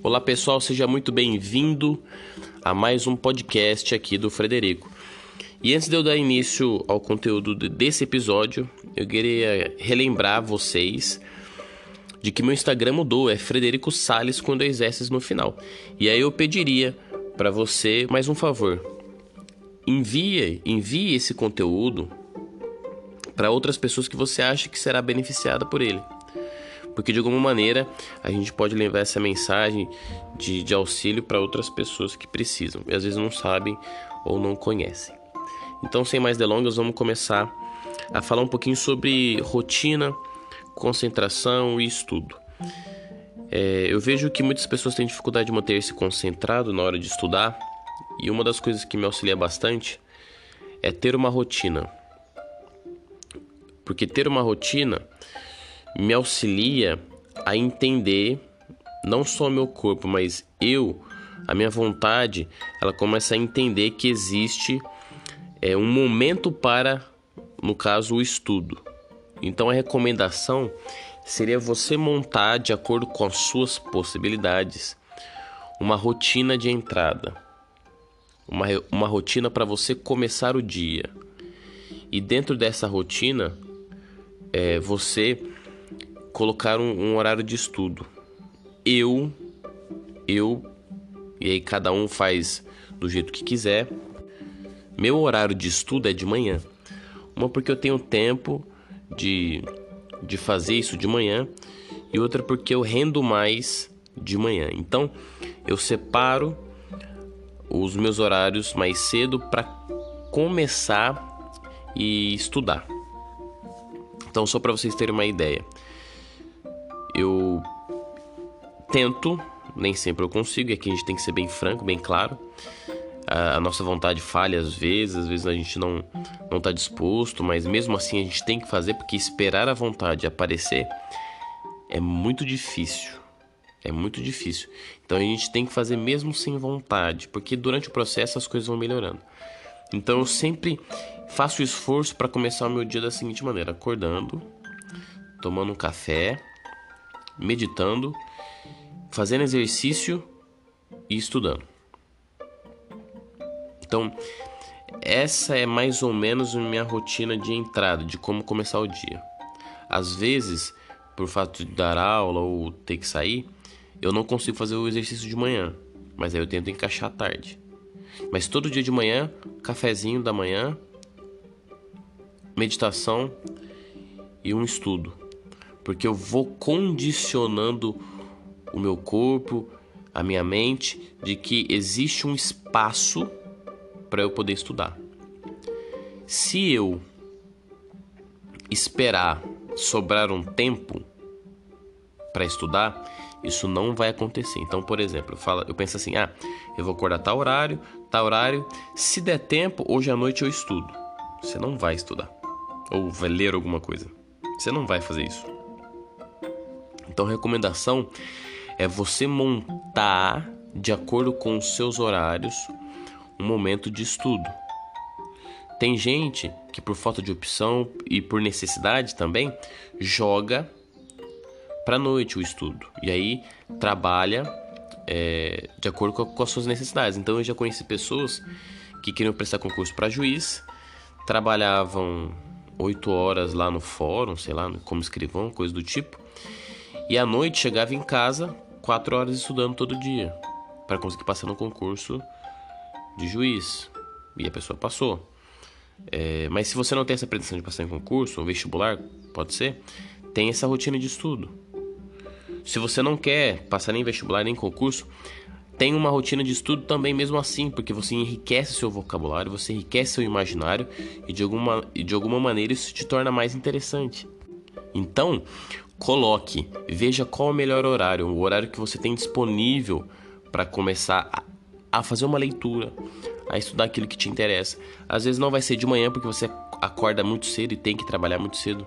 Olá pessoal, seja muito bem-vindo a mais um podcast aqui do Frederico. E antes de eu dar início ao conteúdo desse episódio, eu queria relembrar vocês de que meu Instagram mudou, é Frederico Sales com dois no final. E aí eu pediria para você mais um favor. Envie, envie esse conteúdo para outras pessoas que você acha que será beneficiada por ele porque de alguma maneira a gente pode levar essa mensagem de, de auxílio para outras pessoas que precisam e às vezes não sabem ou não conhecem. Então, sem mais delongas, vamos começar a falar um pouquinho sobre rotina, concentração e estudo. É, eu vejo que muitas pessoas têm dificuldade de manter-se concentrado na hora de estudar e uma das coisas que me auxilia bastante é ter uma rotina. Porque ter uma rotina me auxilia a entender não só meu corpo, mas eu, a minha vontade, ela começa a entender que existe é, um momento para, no caso, o estudo. Então a recomendação seria você montar, de acordo com as suas possibilidades, uma rotina de entrada, uma, uma rotina para você começar o dia. E dentro dessa rotina, é, você colocar um, um horário de estudo. Eu, eu, e aí cada um faz do jeito que quiser. Meu horário de estudo é de manhã. Uma porque eu tenho tempo de, de fazer isso de manhã e outra porque eu rendo mais de manhã. Então eu separo os meus horários mais cedo para começar e estudar. Então só para vocês terem uma ideia, eu tento, nem sempre eu consigo, e aqui a gente tem que ser bem franco, bem claro. A, a nossa vontade falha às vezes, às vezes a gente não não está disposto, mas mesmo assim a gente tem que fazer porque esperar a vontade aparecer é muito difícil. É muito difícil. Então a gente tem que fazer mesmo sem vontade, porque durante o processo as coisas vão melhorando. Então eu sempre faço o esforço para começar o meu dia da seguinte maneira: acordando, tomando um café, meditando, fazendo exercício e estudando. Então, essa é mais ou menos a minha rotina de entrada, de como começar o dia. Às vezes, por fato de dar aula ou ter que sair, eu não consigo fazer o exercício de manhã, mas aí eu tento encaixar à tarde. Mas todo dia de manhã, cafezinho da manhã, meditação e um estudo porque eu vou condicionando o meu corpo, a minha mente, de que existe um espaço para eu poder estudar. Se eu esperar sobrar um tempo para estudar, isso não vai acontecer. Então, por exemplo, eu, falo, eu penso assim: ah, eu vou acordar tal horário, tal horário. Se der tempo, hoje à noite eu estudo. Você não vai estudar. Ou vai ler alguma coisa. Você não vai fazer isso. Então, a recomendação é você montar de acordo com os seus horários um momento de estudo. Tem gente que por falta de opção e por necessidade também joga para noite o estudo e aí trabalha é, de acordo com, com as suas necessidades. Então eu já conheci pessoas que queriam prestar concurso para juiz, trabalhavam oito horas lá no fórum, sei lá, como escrivão, coisa do tipo, e à noite chegava em casa, quatro horas estudando todo dia, para conseguir passar no concurso de juiz. E a pessoa passou. É, mas se você não tem essa pretensão de passar em concurso, ou vestibular, pode ser, tem essa rotina de estudo. Se você não quer passar nem vestibular nem concurso, tem uma rotina de estudo também mesmo assim, porque você enriquece seu vocabulário, você enriquece seu imaginário e de alguma, e de alguma maneira isso te torna mais interessante. Então, coloque, veja qual é o melhor horário, o horário que você tem disponível para começar a, a fazer uma leitura, a estudar aquilo que te interessa. Às vezes não vai ser de manhã porque você acorda muito cedo e tem que trabalhar muito cedo.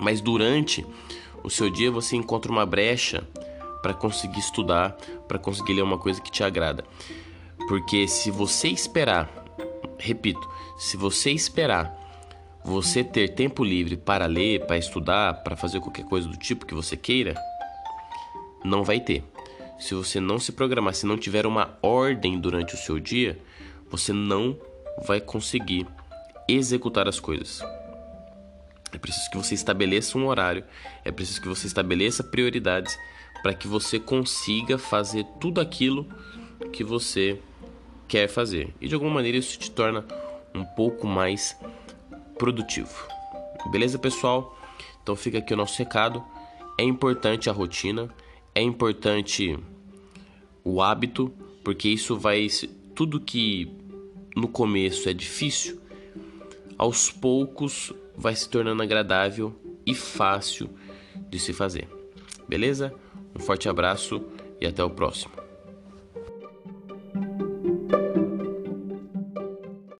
Mas durante o seu dia você encontra uma brecha para conseguir estudar, para conseguir ler uma coisa que te agrada. Porque se você esperar, repito, se você esperar você ter tempo livre para ler, para estudar, para fazer qualquer coisa do tipo que você queira, não vai ter. se você não se programar, se não tiver uma ordem durante o seu dia, você não vai conseguir executar as coisas. É preciso que você estabeleça um horário, é preciso que você estabeleça prioridades para que você consiga fazer tudo aquilo que você quer fazer. E de alguma maneira isso te torna um pouco mais produtivo. Beleza, pessoal? Então fica aqui o nosso recado. É importante a rotina, é importante o hábito, porque isso vai tudo que no começo é difícil, aos poucos vai se tornando agradável e fácil de se fazer. Beleza? Um forte abraço e até o próximo.